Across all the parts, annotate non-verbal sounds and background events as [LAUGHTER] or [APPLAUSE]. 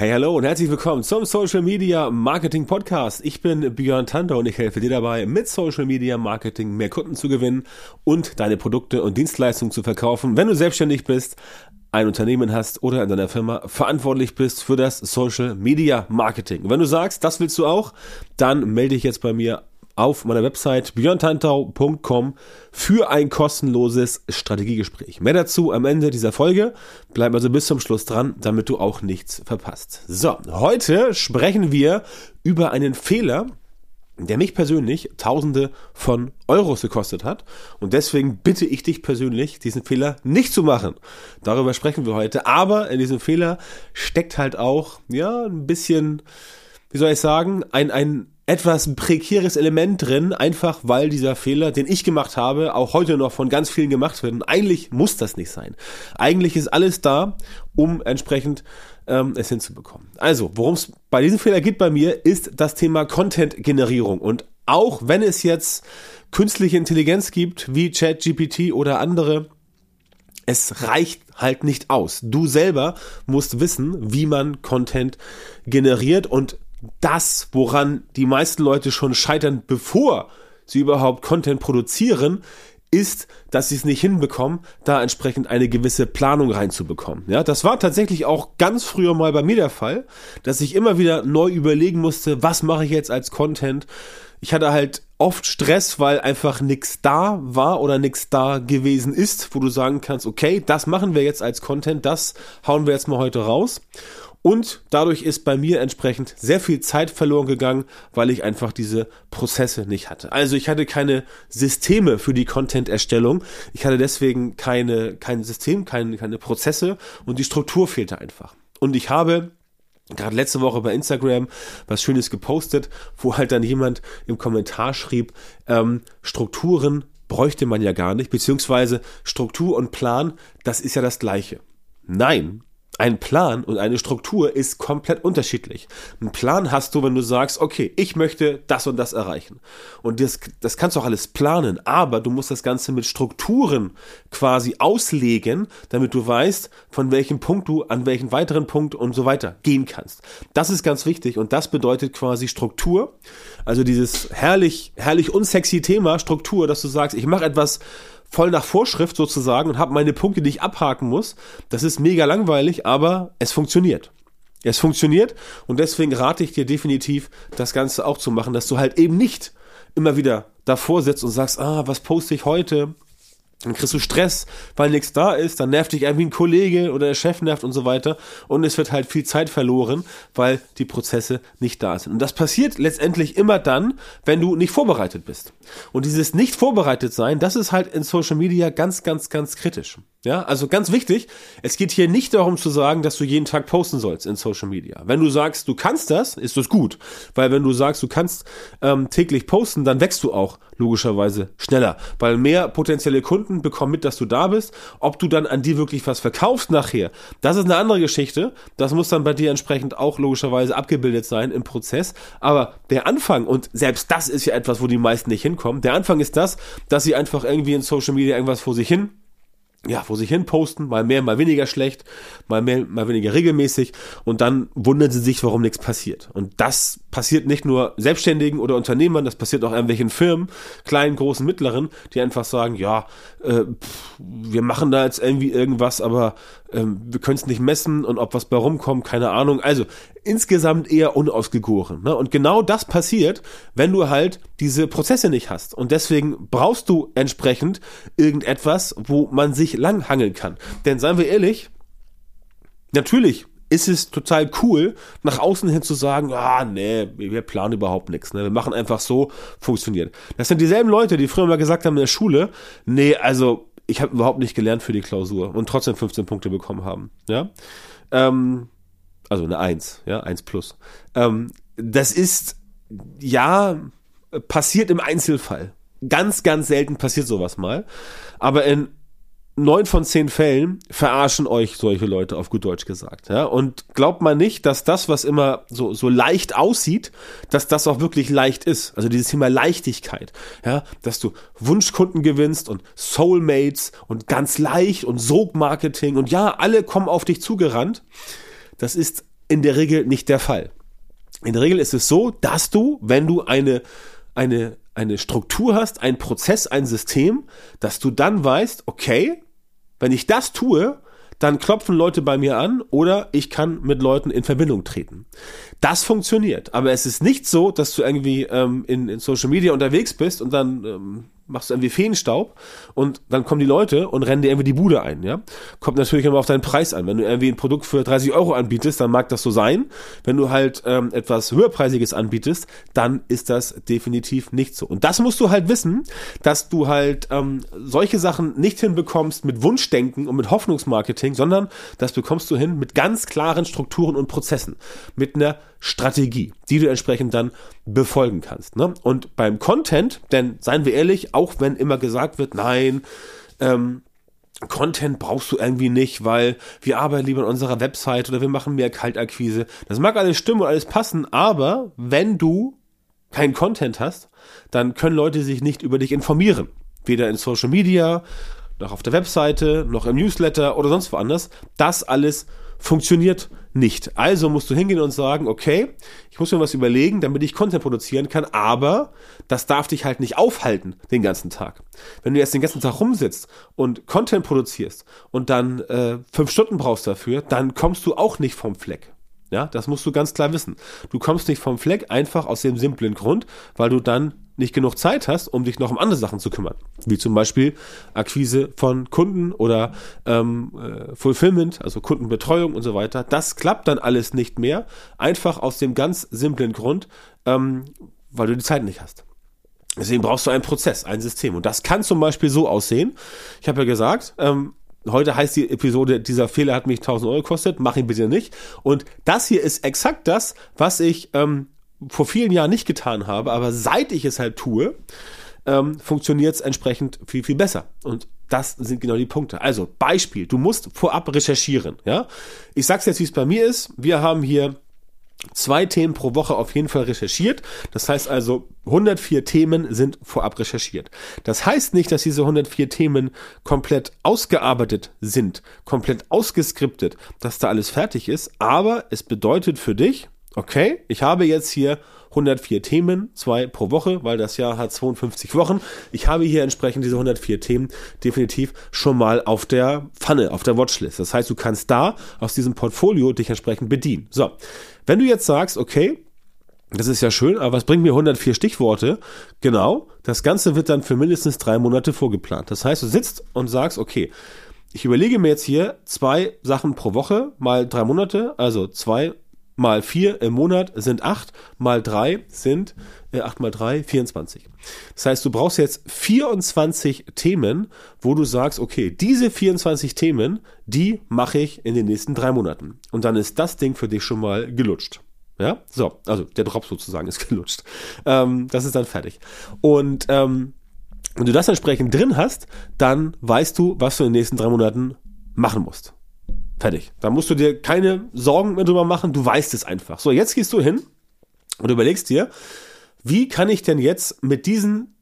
Hey, hallo und herzlich willkommen zum Social Media Marketing Podcast. Ich bin Björn Tanter und ich helfe dir dabei, mit Social Media Marketing mehr Kunden zu gewinnen und deine Produkte und Dienstleistungen zu verkaufen, wenn du selbstständig bist, ein Unternehmen hast oder in deiner Firma verantwortlich bist für das Social Media Marketing. Wenn du sagst, das willst du auch, dann melde dich jetzt bei mir auf meiner Website björntantau.com für ein kostenloses Strategiegespräch. Mehr dazu am Ende dieser Folge. Bleib also bis zum Schluss dran, damit du auch nichts verpasst. So, heute sprechen wir über einen Fehler, der mich persönlich Tausende von Euros gekostet hat. Und deswegen bitte ich dich persönlich, diesen Fehler nicht zu machen. Darüber sprechen wir heute. Aber in diesem Fehler steckt halt auch, ja, ein bisschen, wie soll ich sagen, ein, ein etwas prekäres Element drin, einfach weil dieser Fehler, den ich gemacht habe, auch heute noch von ganz vielen gemacht wird. Und eigentlich muss das nicht sein. Eigentlich ist alles da, um entsprechend ähm, es hinzubekommen. Also, worum es bei diesem Fehler geht bei mir, ist das Thema Content-Generierung. Und auch wenn es jetzt künstliche Intelligenz gibt, wie ChatGPT oder andere, es reicht halt nicht aus. Du selber musst wissen, wie man Content generiert und das, woran die meisten Leute schon scheitern, bevor sie überhaupt Content produzieren, ist, dass sie es nicht hinbekommen, da entsprechend eine gewisse Planung reinzubekommen. Ja, das war tatsächlich auch ganz früher mal bei mir der Fall, dass ich immer wieder neu überlegen musste, was mache ich jetzt als Content. Ich hatte halt oft Stress, weil einfach nichts da war oder nichts da gewesen ist, wo du sagen kannst, okay, das machen wir jetzt als Content, das hauen wir jetzt mal heute raus. Und dadurch ist bei mir entsprechend sehr viel Zeit verloren gegangen, weil ich einfach diese Prozesse nicht hatte. Also ich hatte keine Systeme für die Content-Erstellung. Ich hatte deswegen keine, kein System, keine, keine Prozesse und die Struktur fehlte einfach. Und ich habe gerade letzte Woche bei Instagram was Schönes gepostet, wo halt dann jemand im Kommentar schrieb, ähm, Strukturen bräuchte man ja gar nicht, beziehungsweise Struktur und Plan, das ist ja das gleiche. Nein, ein Plan und eine Struktur ist komplett unterschiedlich. Ein Plan hast du, wenn du sagst, okay, ich möchte das und das erreichen. Und das, das kannst du auch alles planen, aber du musst das Ganze mit Strukturen quasi auslegen, damit du weißt, von welchem Punkt du an welchen weiteren Punkt und so weiter gehen kannst. Das ist ganz wichtig und das bedeutet quasi Struktur. Also dieses herrlich, herrlich unsexy Thema Struktur, dass du sagst, ich mache etwas, voll nach Vorschrift sozusagen und habe meine Punkte, die ich abhaken muss. Das ist mega langweilig, aber es funktioniert. Es funktioniert und deswegen rate ich dir definitiv, das Ganze auch zu machen, dass du halt eben nicht immer wieder davor sitzt und sagst, ah, was poste ich heute? Dann kriegst du Stress, weil nichts da ist, dann nervt dich irgendwie ein Kollege oder der Chef nervt und so weiter. Und es wird halt viel Zeit verloren, weil die Prozesse nicht da sind. Und das passiert letztendlich immer dann, wenn du nicht vorbereitet bist. Und dieses nicht vorbereitet sein, das ist halt in Social Media ganz, ganz, ganz kritisch. Ja, also ganz wichtig, es geht hier nicht darum zu sagen, dass du jeden Tag posten sollst in Social Media. Wenn du sagst, du kannst das, ist das gut. Weil wenn du sagst, du kannst ähm, täglich posten, dann wächst du auch logischerweise schneller. Weil mehr potenzielle Kunden bekommen mit, dass du da bist. Ob du dann an dir wirklich was verkaufst nachher, das ist eine andere Geschichte. Das muss dann bei dir entsprechend auch logischerweise abgebildet sein im Prozess. Aber der Anfang, und selbst das ist ja etwas, wo die meisten nicht hinkommen, der Anfang ist das, dass sie einfach irgendwie in Social Media irgendwas vor sich hin ja, vor sich hin posten, mal mehr, mal weniger schlecht, mal mehr, mal weniger regelmäßig und dann wundern sie sich, warum nichts passiert. Und das passiert nicht nur Selbstständigen oder Unternehmern, das passiert auch irgendwelchen Firmen, kleinen, großen, mittleren, die einfach sagen, ja, äh, pff, wir machen da jetzt irgendwie irgendwas, aber ähm, wir können es nicht messen und ob was bei rumkommt, keine Ahnung. Also insgesamt eher unausgegoren. Ne? Und genau das passiert, wenn du halt diese Prozesse nicht hast. Und deswegen brauchst du entsprechend irgendetwas, wo man sich langhangeln kann. Denn seien wir ehrlich, natürlich ist es total cool, nach außen hin zu sagen, ah, nee, wir planen überhaupt nichts. Ne? Wir machen einfach so, funktioniert. Das sind dieselben Leute, die früher mal gesagt haben in der Schule, nee, also ich habe überhaupt nicht gelernt für die Klausur und trotzdem 15 Punkte bekommen haben. Ja, ähm, also eine 1, ja, 1 plus. Ähm, das ist, ja, passiert im Einzelfall. Ganz, ganz selten passiert sowas mal. Aber in neun von zehn Fällen verarschen euch solche Leute, auf gut Deutsch gesagt. Ja? Und glaubt man nicht, dass das, was immer so, so leicht aussieht, dass das auch wirklich leicht ist. Also dieses Thema Leichtigkeit. Ja? Dass du Wunschkunden gewinnst und Soulmates und ganz leicht und Sogmarketing und ja, alle kommen auf dich zugerannt. Das ist in der Regel nicht der Fall. In der Regel ist es so, dass du, wenn du eine, eine, eine Struktur hast, einen Prozess, ein System, dass du dann weißt, okay, wenn ich das tue, dann klopfen Leute bei mir an oder ich kann mit Leuten in Verbindung treten. Das funktioniert, aber es ist nicht so, dass du irgendwie ähm, in, in Social Media unterwegs bist und dann ähm, machst du irgendwie Feenstaub und dann kommen die Leute und rennen dir irgendwie die Bude ein, ja. Kommt natürlich immer auf deinen Preis an. Wenn du irgendwie ein Produkt für 30 Euro anbietest, dann mag das so sein. Wenn du halt ähm, etwas höherpreisiges anbietest, dann ist das definitiv nicht so. Und das musst du halt wissen, dass du halt ähm, solche Sachen nicht hinbekommst mit Wunschdenken und mit Hoffnungsmarketing, sondern das bekommst du hin mit ganz klaren Strukturen und Prozessen, mit einer Strategie, die du entsprechend dann befolgen kannst. Ne? Und beim Content, denn seien wir ehrlich, auch wenn immer gesagt wird, nein, ähm, Content brauchst du irgendwie nicht, weil wir arbeiten lieber an unserer Website oder wir machen mehr Kaltakquise. Das mag alles stimmen und alles passen, aber wenn du keinen Content hast, dann können Leute sich nicht über dich informieren. Weder in Social Media, noch auf der Webseite, noch im Newsletter oder sonst woanders. Das alles funktioniert nicht. Also musst du hingehen und sagen, okay, ich muss mir was überlegen, damit ich Content produzieren kann, aber das darf dich halt nicht aufhalten den ganzen Tag. Wenn du jetzt den ganzen Tag rumsitzt und Content produzierst und dann äh, fünf Stunden brauchst dafür, dann kommst du auch nicht vom Fleck. Ja, das musst du ganz klar wissen. Du kommst nicht vom Fleck einfach aus dem simplen Grund, weil du dann nicht genug Zeit hast, um dich noch um andere Sachen zu kümmern. Wie zum Beispiel Akquise von Kunden oder ähm, äh, Fulfillment, also Kundenbetreuung und so weiter. Das klappt dann alles nicht mehr. Einfach aus dem ganz simplen Grund, ähm, weil du die Zeit nicht hast. Deswegen brauchst du einen Prozess, ein System. Und das kann zum Beispiel so aussehen. Ich habe ja gesagt, ähm, Heute heißt die Episode, dieser Fehler hat mich 1000 Euro gekostet, mach ihn bitte nicht. Und das hier ist exakt das, was ich ähm, vor vielen Jahren nicht getan habe, aber seit ich es halt tue, ähm, funktioniert es entsprechend viel, viel besser. Und das sind genau die Punkte. Also Beispiel, du musst vorab recherchieren. Ja, Ich sag's jetzt, wie es bei mir ist. Wir haben hier zwei Themen pro Woche auf jeden Fall recherchiert. Das heißt also, 104 Themen sind vorab recherchiert. Das heißt nicht, dass diese 104 Themen komplett ausgearbeitet sind, komplett ausgeskriptet, dass da alles fertig ist, aber es bedeutet für dich, okay, ich habe jetzt hier 104 Themen, zwei pro Woche, weil das Jahr hat 52 Wochen. Ich habe hier entsprechend diese 104 Themen definitiv schon mal auf der Pfanne, auf der Watchlist. Das heißt, du kannst da aus diesem Portfolio dich entsprechend bedienen. So, wenn du jetzt sagst, okay, das ist ja schön, aber was bringt mir 104 Stichworte? Genau, das Ganze wird dann für mindestens drei Monate vorgeplant. Das heißt, du sitzt und sagst, okay, ich überlege mir jetzt hier zwei Sachen pro Woche mal drei Monate, also zwei mal 4 im Monat sind 8, mal 3 sind äh, 8 mal 3, 24. Das heißt, du brauchst jetzt 24 Themen, wo du sagst, okay, diese 24 Themen, die mache ich in den nächsten drei Monaten. Und dann ist das Ding für dich schon mal gelutscht. Ja, so, also der Drop sozusagen [LAUGHS] ist gelutscht. Ähm, das ist dann fertig. Und ähm, wenn du das entsprechend drin hast, dann weißt du, was du in den nächsten drei Monaten machen musst. Fertig. Da musst du dir keine Sorgen mehr drüber machen, du weißt es einfach. So, jetzt gehst du hin und überlegst dir, wie kann ich denn jetzt mit diesen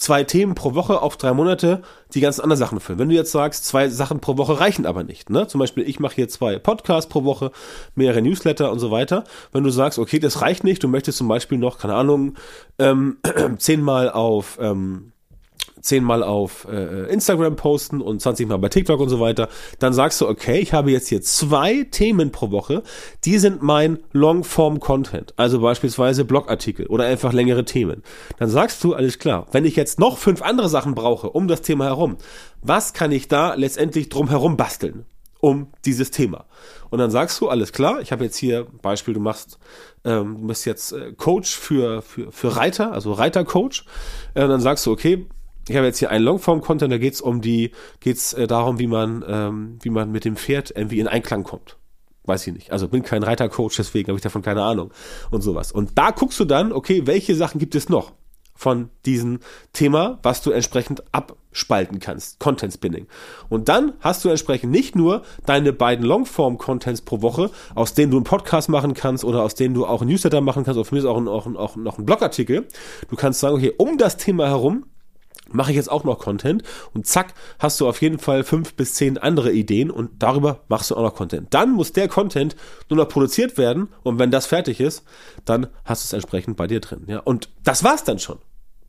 zwei Themen pro Woche auf drei Monate die ganzen anderen Sachen füllen. Wenn du jetzt sagst, zwei Sachen pro Woche reichen aber nicht, ne? Zum Beispiel, ich mache hier zwei Podcasts pro Woche, mehrere Newsletter und so weiter. Wenn du sagst, okay, das reicht nicht, du möchtest zum Beispiel noch, keine Ahnung, ähm, [CLEARS THROAT] zehnmal auf ähm, zehnmal auf äh, Instagram posten und 20 Mal bei TikTok und so weiter, dann sagst du, okay, ich habe jetzt hier zwei Themen pro Woche, die sind mein Longform-Content, also beispielsweise Blogartikel oder einfach längere Themen. Dann sagst du, alles klar, wenn ich jetzt noch fünf andere Sachen brauche um das Thema herum, was kann ich da letztendlich drum herum basteln? um dieses Thema. Und dann sagst du, alles klar, ich habe jetzt hier Beispiel, du machst, ähm, du bist jetzt äh, Coach für, für, für Reiter, also Reitercoach. Äh, dann sagst du, okay, ich habe jetzt hier einen Longform-Content, da geht es um die, geht's äh, darum, wie man, ähm, wie man mit dem Pferd irgendwie in Einklang kommt. Weiß ich nicht. Also bin kein Reitercoach, deswegen habe ich davon keine Ahnung und sowas. Und da guckst du dann, okay, welche Sachen gibt es noch von diesem Thema, was du entsprechend abspalten kannst. Content Spinning. Und dann hast du entsprechend nicht nur deine beiden Longform-Contents pro Woche, aus denen du einen Podcast machen kannst oder aus denen du auch einen Newsletter machen kannst oder für mich auch, ein, auch, ein, auch noch einen Blogartikel. Du kannst sagen, okay, um das Thema herum mache ich jetzt auch noch Content und zack, hast du auf jeden Fall fünf bis zehn andere Ideen und darüber machst du auch noch Content. Dann muss der Content nur noch produziert werden und wenn das fertig ist, dann hast du es entsprechend bei dir drin. Ja, und das war's dann schon.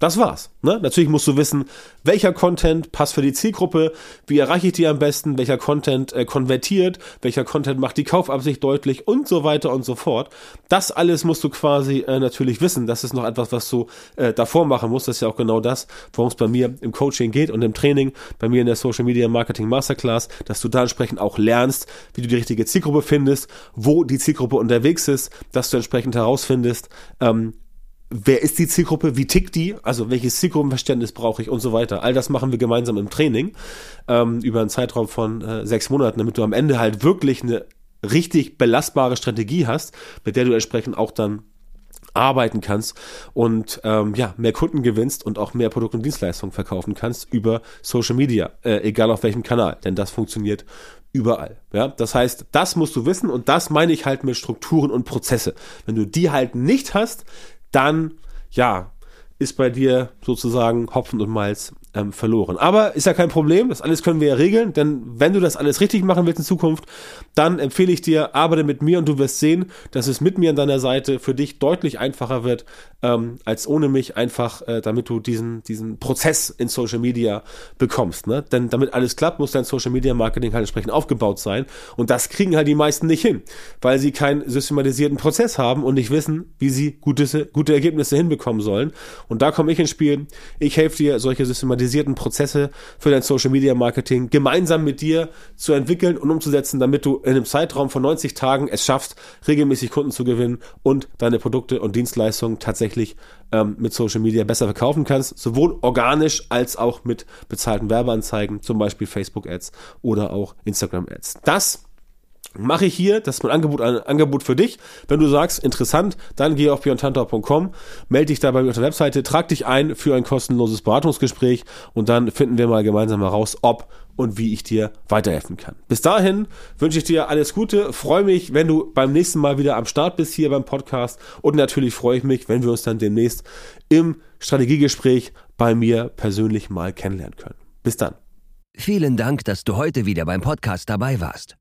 Das war's. Ne? Natürlich musst du wissen, welcher Content passt für die Zielgruppe, wie erreiche ich die am besten, welcher Content äh, konvertiert, welcher Content macht die Kaufabsicht deutlich und so weiter und so fort. Das alles musst du quasi äh, natürlich wissen. Das ist noch etwas, was du äh, davor machen musst. Das ist ja auch genau das, worum es bei mir im Coaching geht und im Training, bei mir in der Social Media Marketing Masterclass, dass du da entsprechend auch lernst, wie du die richtige Zielgruppe findest, wo die Zielgruppe unterwegs ist, dass du entsprechend herausfindest, ähm, wer ist die Zielgruppe, wie tickt die, also welches Zielgruppenverständnis brauche ich und so weiter. All das machen wir gemeinsam im Training ähm, über einen Zeitraum von äh, sechs Monaten, damit du am Ende halt wirklich eine richtig belastbare Strategie hast, mit der du entsprechend auch dann arbeiten kannst und ähm, ja mehr Kunden gewinnst und auch mehr Produkte und Dienstleistungen verkaufen kannst über Social Media, äh, egal auf welchem Kanal, denn das funktioniert überall. Ja, das heißt, das musst du wissen und das meine ich halt mit Strukturen und Prozesse. Wenn du die halt nicht hast, dann, ja, ist bei dir sozusagen Hopfen und Malz ähm, verloren. Aber ist ja kein Problem, das alles können wir ja regeln, denn wenn du das alles richtig machen willst in Zukunft, dann empfehle ich dir, arbeite mit mir und du wirst sehen, dass es mit mir an deiner Seite für dich deutlich einfacher wird, ähm, als ohne mich, einfach äh, damit du diesen, diesen Prozess in Social Media bekommst. Ne? Denn damit alles klappt, muss dein Social Media Marketing halt entsprechend aufgebaut sein und das kriegen halt die meisten nicht hin, weil sie keinen systematisierten Prozess haben und nicht wissen, wie sie gute, gute Ergebnisse hinbekommen sollen. Und da komme ich ins Spiel. Ich helfe dir, solche systematisierten standardisierten Prozesse für dein Social Media Marketing gemeinsam mit dir zu entwickeln und umzusetzen, damit du in einem Zeitraum von 90 Tagen es schaffst, regelmäßig Kunden zu gewinnen und deine Produkte und Dienstleistungen tatsächlich ähm, mit Social Media besser verkaufen kannst, sowohl organisch als auch mit bezahlten Werbeanzeigen, zum Beispiel Facebook Ads oder auch Instagram Ads. Das mache ich hier, das ist mein Angebot, ein Angebot für dich. Wenn du sagst, interessant, dann geh auf björntantau.com, melde dich dabei auf der Webseite, trag dich ein für ein kostenloses Beratungsgespräch und dann finden wir mal gemeinsam heraus, ob und wie ich dir weiterhelfen kann. Bis dahin wünsche ich dir alles Gute, freue mich, wenn du beim nächsten Mal wieder am Start bist hier beim Podcast und natürlich freue ich mich, wenn wir uns dann demnächst im Strategiegespräch bei mir persönlich mal kennenlernen können. Bis dann. Vielen Dank, dass du heute wieder beim Podcast dabei warst.